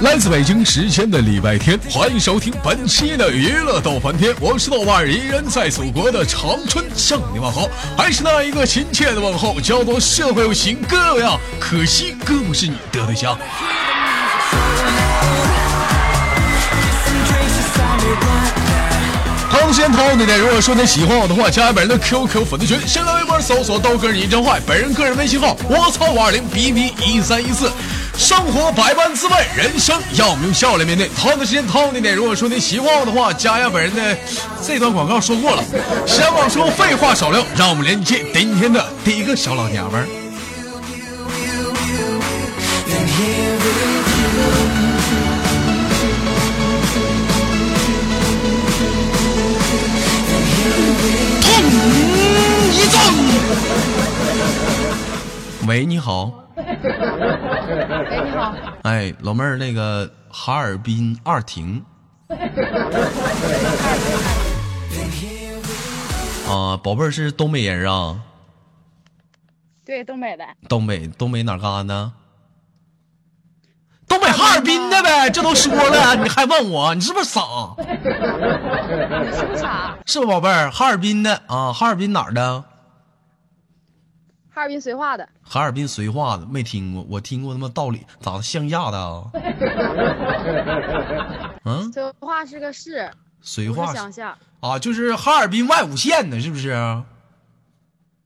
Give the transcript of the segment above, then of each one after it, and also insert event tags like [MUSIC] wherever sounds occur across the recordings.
来自北京时间的礼拜天，欢迎收听本期的娱乐逗翻天，我是豆瓣，依然在祖国的长春向你问好，还是那一个亲切的问候，叫做社会有情哥呀，可惜哥不是你的对象。同时间同的呢，如果说你喜欢我的话，加本人的 QQ 粉丝群，新浪微博搜索豆哥你真坏，本人个人微信号我操五二零 B B 一三一四。生活百般滋味，人生要我们用笑来面对。同的时间同的点，如果说你喜欢我的话，加一下本人的这段广告说过了。闲话说废话少聊，让我们连接今天的第一个小老娘们儿。一阵。喂，你好。喂，你好。哎，老妹儿，那个哈尔滨二婷。[LAUGHS] 啊，宝贝儿是东北人啊。对，东北的。东北，东北哪嘎呢？东北哈尔滨的呗，这都说了，你还问我，你是不是傻？你 [LAUGHS] 是不是傻？是不，宝贝儿，哈尔滨的啊，哈尔滨哪儿的？哈尔滨绥化的。哈尔滨绥化的没听过，我听过他妈道理，咋的乡下的啊？[LAUGHS] 嗯，绥化是个市，绥化乡下啊，就是哈尔滨外五县的，是不是？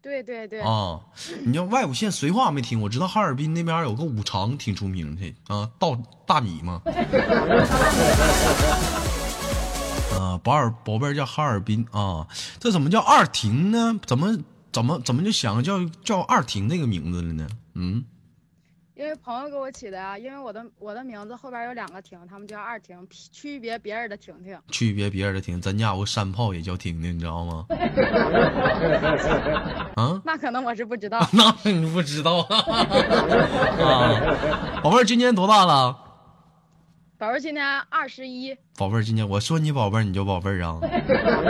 对对对啊，你叫外五县绥化没听？我知道哈尔滨那边有个五常挺出名的啊，稻大米嘛。啊，宝 [LAUGHS] 尔宝贝儿叫哈尔滨啊，这怎么叫二停呢？怎么怎么怎么就想叫叫二婷这个名字了呢？嗯。因为朋友给我起的啊，因为我的我的名字后边有两个婷，他们叫二婷，区别别人的婷婷。区别别人的婷，咱家有个山炮也叫婷婷，你知道吗？[LAUGHS] 啊？那可能我是不知道。[LAUGHS] 那你不知道 [LAUGHS] 啊？宝贝儿今年多大了？宝贝儿今年二十一。宝贝儿今年，我说你宝贝儿，你就宝贝儿啊？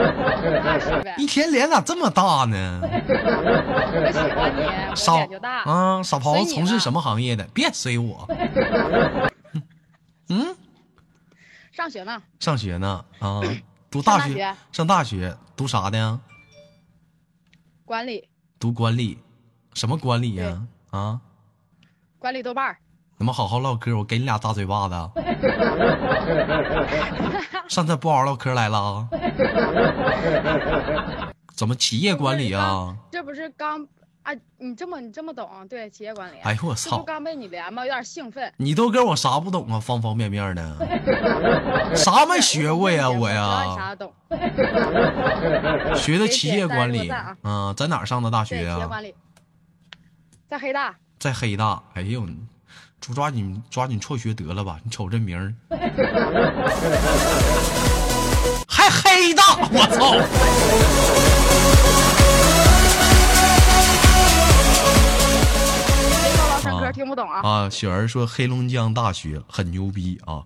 [LAUGHS] 一天脸咋这么大呢？我喜欢你，就大。啊，傻狍子从事什么行业的？别随我。[LAUGHS] 嗯。上学呢。上学呢啊？读大学？上大学？读啥的？管理。读管理？什么管理呀？啊？管理豆瓣儿。咱们好好唠嗑，我给你俩大嘴巴子。[LAUGHS] 上这不好好唠嗑来了？怎么企业管理啊？这不是刚啊？你这么你这么懂？对，企业管理。哎呦我操！刚被你连吗？有点兴奋。你都跟我啥不懂啊？方方面面的，[LAUGHS] 啥没学过呀？我呀。啥懂？学的企业管理啊？在哪上的大学啊？企业管理，在黑大。在黑大。哎呦。抓抓紧抓紧辍学得了吧！你瞅这名儿，[LAUGHS] 还黑大，我操！听不懂啊！啊，雪儿说黑龙江大学很牛逼啊！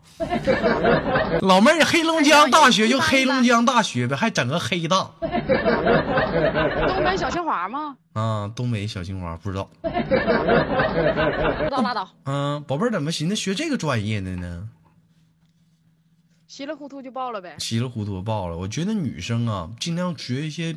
老妹儿，黑龙江大学就黑龙江大学呗，还整个黑大。[LAUGHS] 东北小清华吗？啊，东北小清华不知道。不知道拉倒。嗯，宝贝儿怎么寻思学这个专业的呢？稀里糊涂就报了呗。稀里糊涂报了。我觉得女生啊，尽量学一些。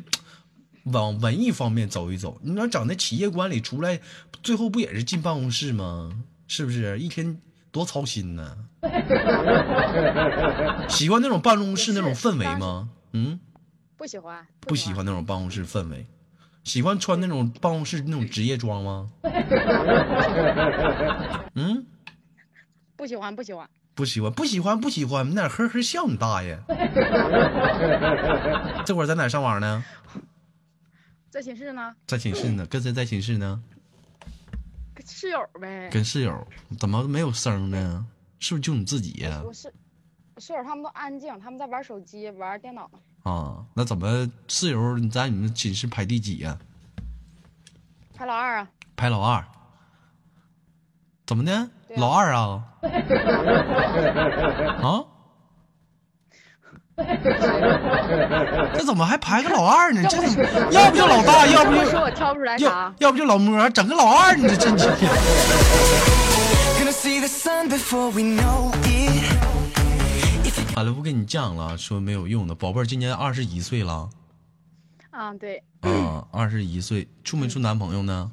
往文艺方面走一走，你要整那企业管理出来，最后不也是进办公室吗？是不是一天多操心呢？[LAUGHS] 喜欢那种办公室那种氛围吗？嗯，不喜欢，不喜欢那种办公室氛围，喜欢穿那种办公室那种职业装吗？[LAUGHS] 嗯，不喜欢，不喜欢，不喜欢，不喜欢，不喜欢，你哪呵呵笑你大爷！[LAUGHS] 这会儿在哪上网呢？在寝室呢，在寝室呢，跟谁在寝室呢？跟室友呗。跟室友，怎么没有声呢？是不是就你自己呀？不是，室友他们都安静，他们在玩手机、玩电脑。啊，那怎么室友你在你们寝室排第几呀？排老二啊。排老二。怎么的？老二啊？[LAUGHS] 啊？[LAUGHS] 这怎么还排个老二呢？[LAUGHS] 这要不就老大，要不就说我挑不出来啥，要不就老摸，整个老二，你这真气。好了，不跟你犟了，说没有用的。宝贝儿今年二十一岁了，啊，对，啊，二十一岁，处没处男朋友呢？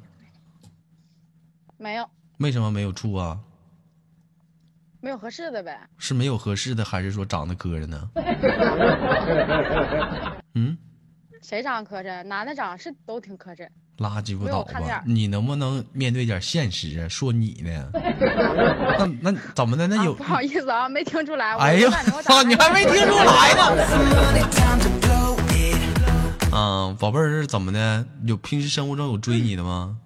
没有为什么没有处啊？没有合适的呗。是没有合适的，还是说长得磕碜呢？[LAUGHS] 嗯，谁长得磕碜？男的长是都挺磕碜。垃圾不倒吧？你能不能面对点现实啊？说你呢？[LAUGHS] 那那怎么的？那有啊、不好意思啊，没听出来。哎呀操！你还没听出来呢. [LAUGHS] 啊，宝贝儿是怎么的？有平时生活中有追你的吗？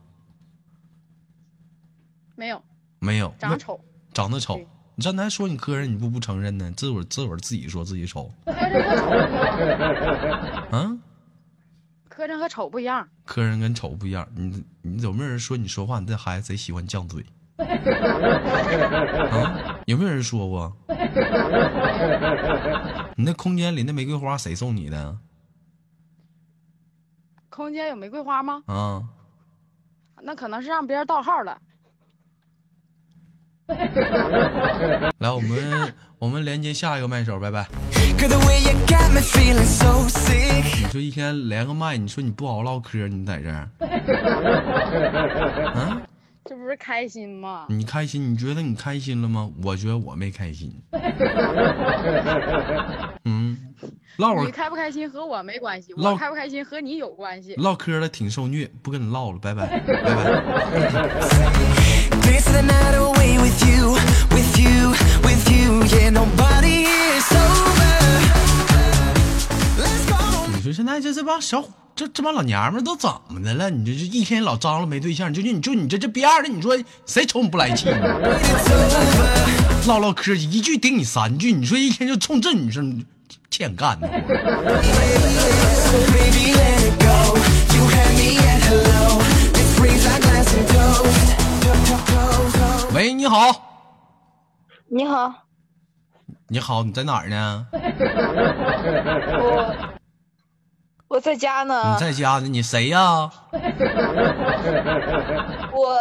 没有没有，长得丑，长得丑对。你刚才说你磕碜，你不不承认呢？自会儿自会儿自己说自己丑，磕碜和丑不一样。啊？磕碜和丑不一样。磕碜跟丑不一样。你你有没有人说你说话，你这孩子贼喜欢犟嘴？啊？有没有人说过？你那空间里那玫瑰花谁送你的？空间有玫瑰花吗？啊？那可能是让别人盗号了。[LAUGHS] 来，我们我们连接下一个麦手，拜拜。你说一天连个麦，你说你不好好唠嗑，你在这儿，啊？[LAUGHS] 这不是开心吗？你开心？你觉得你开心了吗？我觉得我没开心。[LAUGHS] 嗯，唠会儿你开不开心和我没关系，唠我开不开心和你有关系。唠嗑了，挺受虐，不跟你唠了，拜拜，拜拜。Dance the night away with you, with you, with you. Yeah, nobody is sober. Let's go. 你说现在这这帮小伙这这帮老娘们儿都怎么的了？你这这一天老张罗没对象，就就你就你这这逼样的，你说谁瞅你不来气呢.唠唠嗑一句顶你三句，你说一天就冲这女生欠干的.喂，你好，你好，你好，你在哪儿呢？我我在家呢你。在家呢？你谁呀？[LAUGHS] 我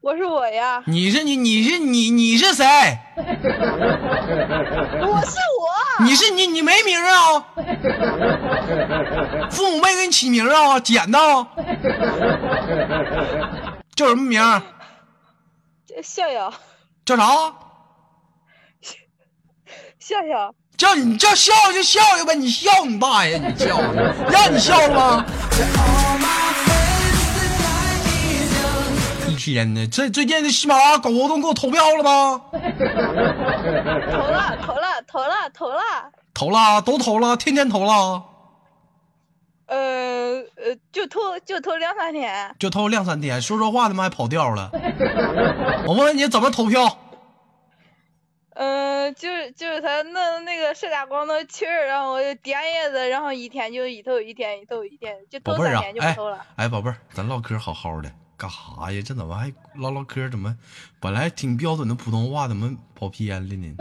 我是我呀，你是你你是你你是谁？我是我。你是你你没名啊？父母没给你起名啊？捡的？叫什么名？笑笑叫啥？笑笑，叫你叫笑就笑去呗，你笑你大爷，你笑，让你笑了吗天呢，这最近的喜马拉雅搞活动给我投票了吗？投了投了投了投了。投了，都投了，天天投了，呃呃，就投就投两三天。就投两三天，说说话他妈还跑调了。我问问你怎么投票？嗯、就是就是他弄那个射大光的气儿，然后我就点叶子，然后一天就一头一天一头一天，就宝贝儿啊头三天就，不哎投了。哎，宝贝儿，咱唠嗑好好的，干啥呀？这怎么还唠唠嗑？怎么本来挺标准的普通话，怎么跑偏了呢？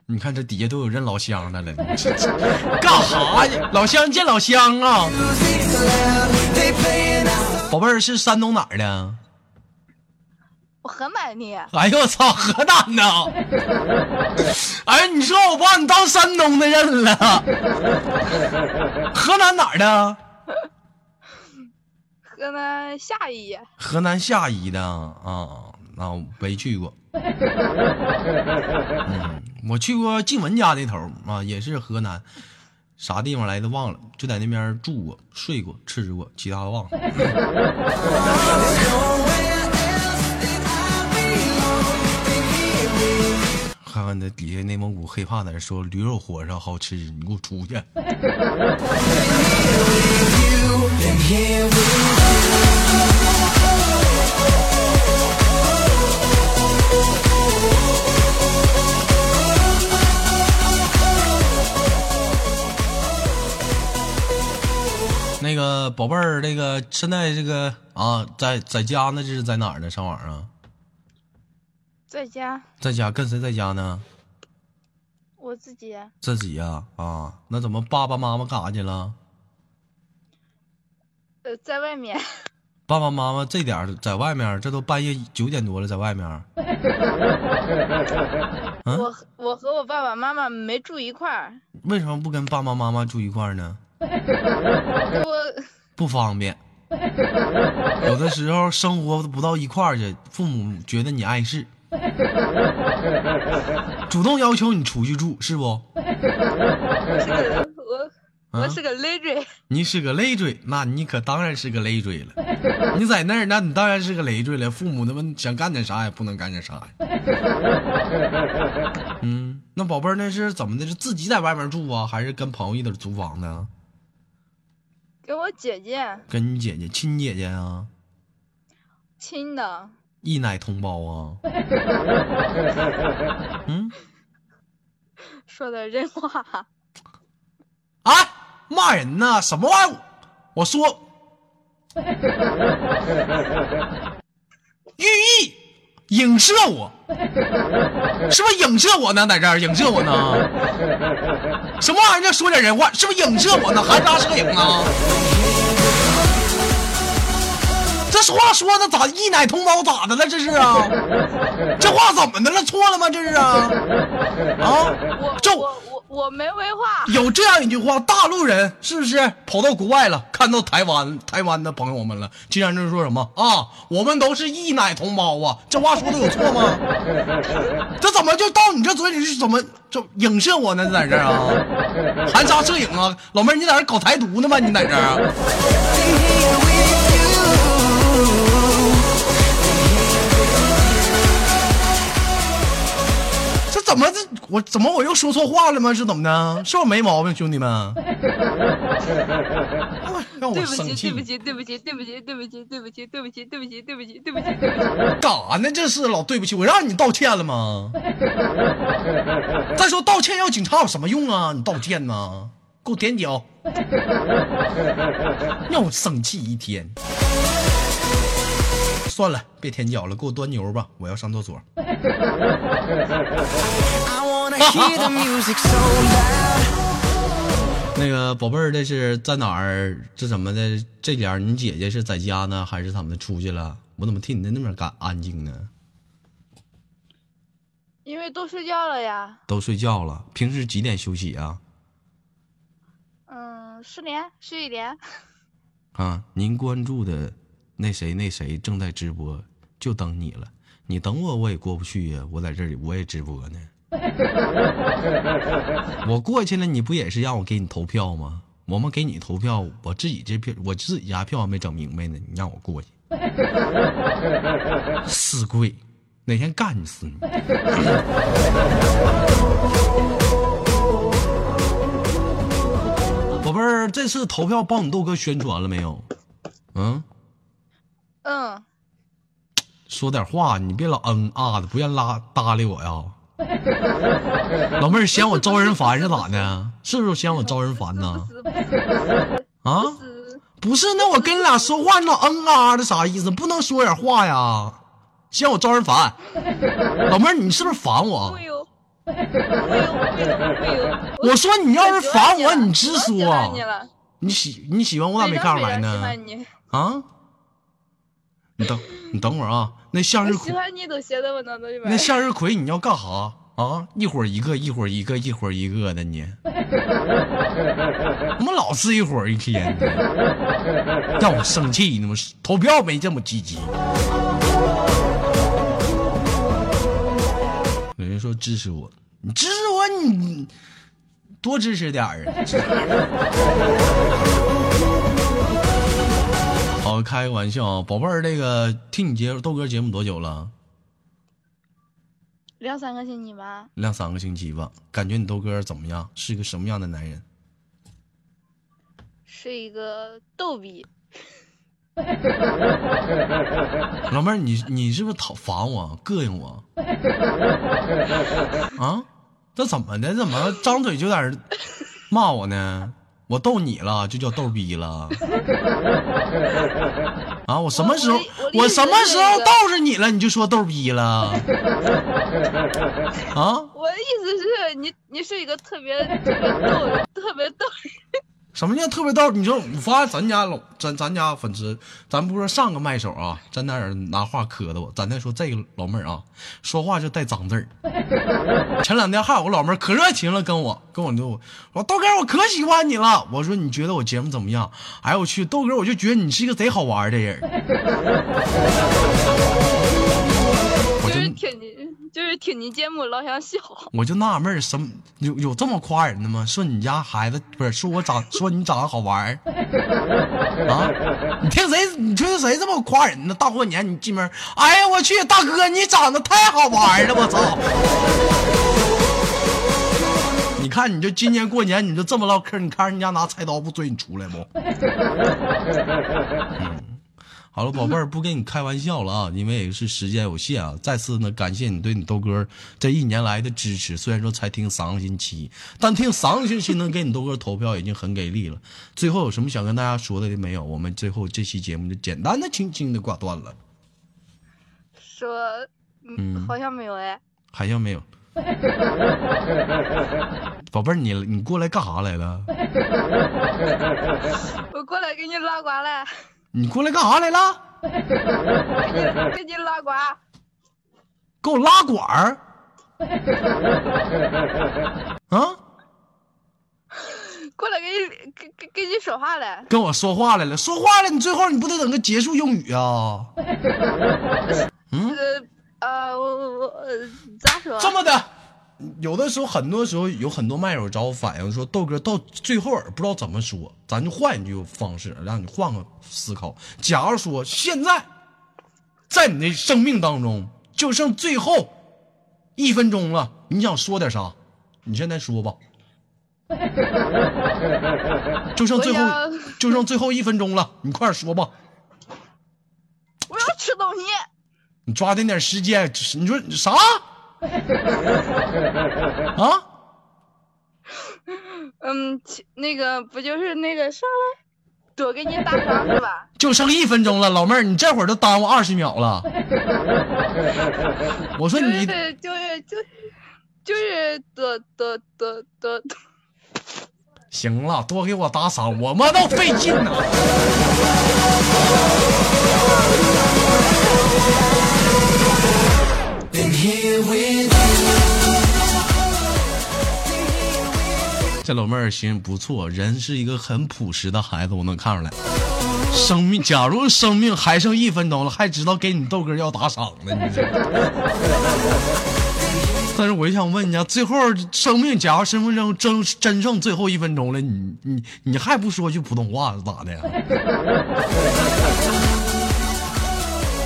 [LAUGHS] 你看这底下都有认老乡的了，干啥呀？老乡见老乡啊宝贝儿是山东哪儿的？我河南的，哎呦我操，河南的！哎，你说我把你当山东的认了？河南哪儿的？[LAUGHS] 河南夏邑。河南夏邑的啊，那我没去过。嗯，我去过静文家那头啊，也是河南，啥地方来的忘了，就在那边住过、睡过、吃过，其他的忘了。[LAUGHS] 看看那底下内蒙古黑怕在那说驴肉火烧好吃，你给我出去 [LAUGHS] 那个宝贝儿，那个现在这个啊，在在家呢，这是在哪儿呢？上网啊，在家，在家跟谁在家呢？我自己自己呀啊那怎么爸爸妈妈干啥去了？呃在外面，[LAUGHS] 爸爸妈妈这点儿在外面，这都半夜九点多了，在外面。[LAUGHS] 嗯我和我和我爸爸妈妈没住一块儿，为什么不跟爸爸妈妈住一块儿呢？[LAUGHS] 我不方便。有的时候生活不到一块儿去，父母觉得你碍事，[LAUGHS] 主动要求你出去住，是不？我啊我是个累赘，你是个累赘，那你可当然是个累赘了。[LAUGHS] 你在那儿，那你当然是个累赘了。父母他们想干点啥也不能干点啥呀。[LAUGHS] 嗯，那宝贝儿那是怎么的？是自己在外面住啊，还是跟朋友一起租房呢？跟我姐姐跟你姐姐亲姐姐啊，亲的，一奶同胞啊。[LAUGHS] 嗯说的人话。啊，骂人呢？什么玩意儿？我说，[LAUGHS] 寓意影射我，是不是影射我呢？在这儿影射我呢？[LAUGHS] 什么玩意儿说点人话？是不是影射我呢？含沙射影啊？这话说的咋一奶同胞咋的了？这是啊？这话怎么的了？错了吗？这是啊？啊？这我我我我没文化，有这样一句话，大陆人是不是跑到国外了，看到台湾台湾的朋友们了，竟然就说什么啊，我们都是一奶同胞啊？这话说的有错吗？[LAUGHS] 这怎么就到你这嘴里是怎么就影射我呢？在这儿啊，含沙射影啊，老妹儿你在这搞台独呢吗？你在这怎么这我怎么我又说错话了吗？是怎么的？是我没毛病，兄弟们。[LAUGHS] 让我对不起，生气对不起，对不起，对不起，对不起，对不起，对不起，对不起，对不起，对不起，对不起。干啥呢？这是老对不起，我让你道歉了吗？[LAUGHS] 再说道歉要警察有什么用啊？你道歉呢？给我点脚，[LAUGHS] 让我生气一天。算了，别舔脚了，给我端牛吧，我要上厕所。[LAUGHS] 那个宝贝儿，这是在哪儿？这怎么的？这点儿你姐姐是在家呢，还是怎么的出去了？我怎么听你在那边干安静呢？因为都睡觉了呀，都睡觉了。平时几点休息啊？嗯，十点十一点，啊，您关注的那谁那谁正在直播，就等你了。你等我，我也过不去呀、我在这里我也直播呢。[LAUGHS] 我过去了，你不也是让我给你投票吗？我们给你投票，我自己这票我自己家票还没整明白呢，你让我过去，死贵，哪天干死你！[LAUGHS] 宝贝儿，这次投票帮你豆哥宣传了没有？嗯，嗯，说点话，你别老嗯啊的，不愿拉搭理我呀。[LAUGHS] 老妹儿嫌我招人烦是咋的？是不是嫌我招人烦呢？啊，不是，那我跟你俩说话，你老嗯啊的啥意思？不能说点话呀？嫌我招人烦？[LAUGHS] 老妹儿，你是不是烦我。我说你要是烦我，你直说欢。你喜你喜欢我咋没看出来呢？啊？你等你等会儿啊，那向日葵，喜欢你都写在我脑子里边那。向日葵你要干啥啊？一会儿一个，一会儿一个，一会儿一个的你，怎么老是一会儿一天的，让我生气你们投票没这么积极。有人说支持我，你支持我，你多支持点儿啊！好，开个玩笑啊，宝贝儿，这个听你节豆哥节目多久了？两三个星期吧，两三个星期吧。感觉你豆哥怎么样？是一个什么样的男人？是一个逗比。老妹儿，你你是不是讨烦我、膈应我？啊？这怎么的？怎么张嘴就在骂我呢？我逗你了，就叫逗逼了。[LAUGHS] 啊！我什么时候我什么时候逗着你了，你就说逗逼了？啊？我的意思是你，你是一个特别特别逗、特别逗人、什么叫特别逗？你说我发现咱家老咱咱家粉丝，咱不说上个麦手啊，咱那人拿话磕的我，咱再说这个老妹儿啊，说话就带脏字儿。前两天还有个老妹儿可热情了，跟我跟我就我豆哥，我可喜欢你了。我说你觉得我节目怎么样？哎呦我去，豆哥，我就觉得你是一个贼好玩的人。[LAUGHS] 我就就是听你，就是听你节目老想笑。我就纳闷儿，什么有有这么夸人的吗？说你家孩子不是说我长说你长得好玩儿啊？你听谁？你听谁这么夸人呢？大过年你进门，哎呀我去，大哥你长得太好玩儿了，我操！你看，你就今年过年你就这么唠嗑，你看人家拿菜刀不追你出来不？嗯 [LAUGHS] 好了，宝贝儿，[LAUGHS] 不跟你开玩笑了啊，因为也是时间有限啊。再次呢，感谢你对你豆哥这一年来的支持。虽然说才听三个星期，但听三个星期能给你豆哥投票已经很给力了。最后有什么想跟大家说的没有？我们最后这期节目就简单的、轻轻的挂断了，说，嗯，好像没有哎。好像没有。宝贝儿，你你过来干啥来了？[LAUGHS] 我过来给你拉呱来，你过来干啥来了？[LAUGHS] 给你拉呱。给我拉管儿？[LAUGHS] 啊？过来给你给给给你说话来。跟我说话来了，说话了，你最后你不得等个结束用语啊？[LAUGHS] 呃呃，我我我呃咋说？这么的，有的时候，很多时候有很多麦友找我反映说，豆哥到最后不知道怎么说，咱就换一句方式，让你换个思考。假如说现在，在你的生命当中就剩最后一分钟了，你想说点啥？你现在说吧。就剩最后就剩最后一分钟了，你快点说吧。我要吃东西。你抓紧点时间，你说啥？[LAUGHS] 啊？嗯，那个不就是那个上来多给你打赏是吧？[LAUGHS] 就剩一分钟了，老妹儿，你这会儿都耽误二十秒了。[LAUGHS] 我说就是你，就是就是就是多多多多多。行了，多给我打赏，我妈都费劲呢。这老妹儿行不错，人是一个很朴实的孩子，我能看出来。生命，假如生命还剩一分钟了，还知道给你豆哥要打赏呢，你这。[LAUGHS] 但是我就想问你啊，最后生命，假如身份证真真剩最后一分钟了，你你你还不说句普通话咋的呀？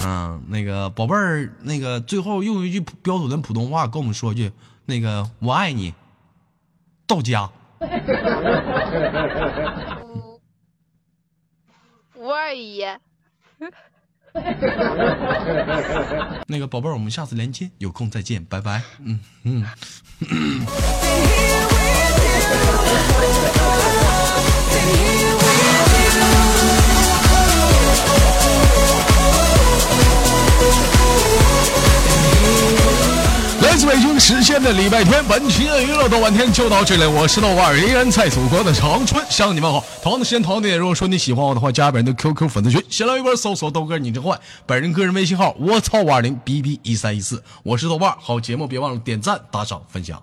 [LAUGHS] 嗯，那个宝贝儿，那个最后用一句标准的普通话跟我们说句，那个我爱你，到家。五二一，那个宝贝儿，我们下次连接，有空再见，拜拜。嗯嗯。时间的礼拜天，本期的娱乐豆瓣天就到这里。我是豆瓣儿，依然在祖国的长春向你们好。同样的时间，同样的，如果说你喜欢我的话，加本人的 QQ 粉丝群，新浪微博搜索豆哥你真坏，本人个人微信号我操五二零 bb 一三一四，我是豆瓣儿。好节目别忘了点赞、打赏、分享。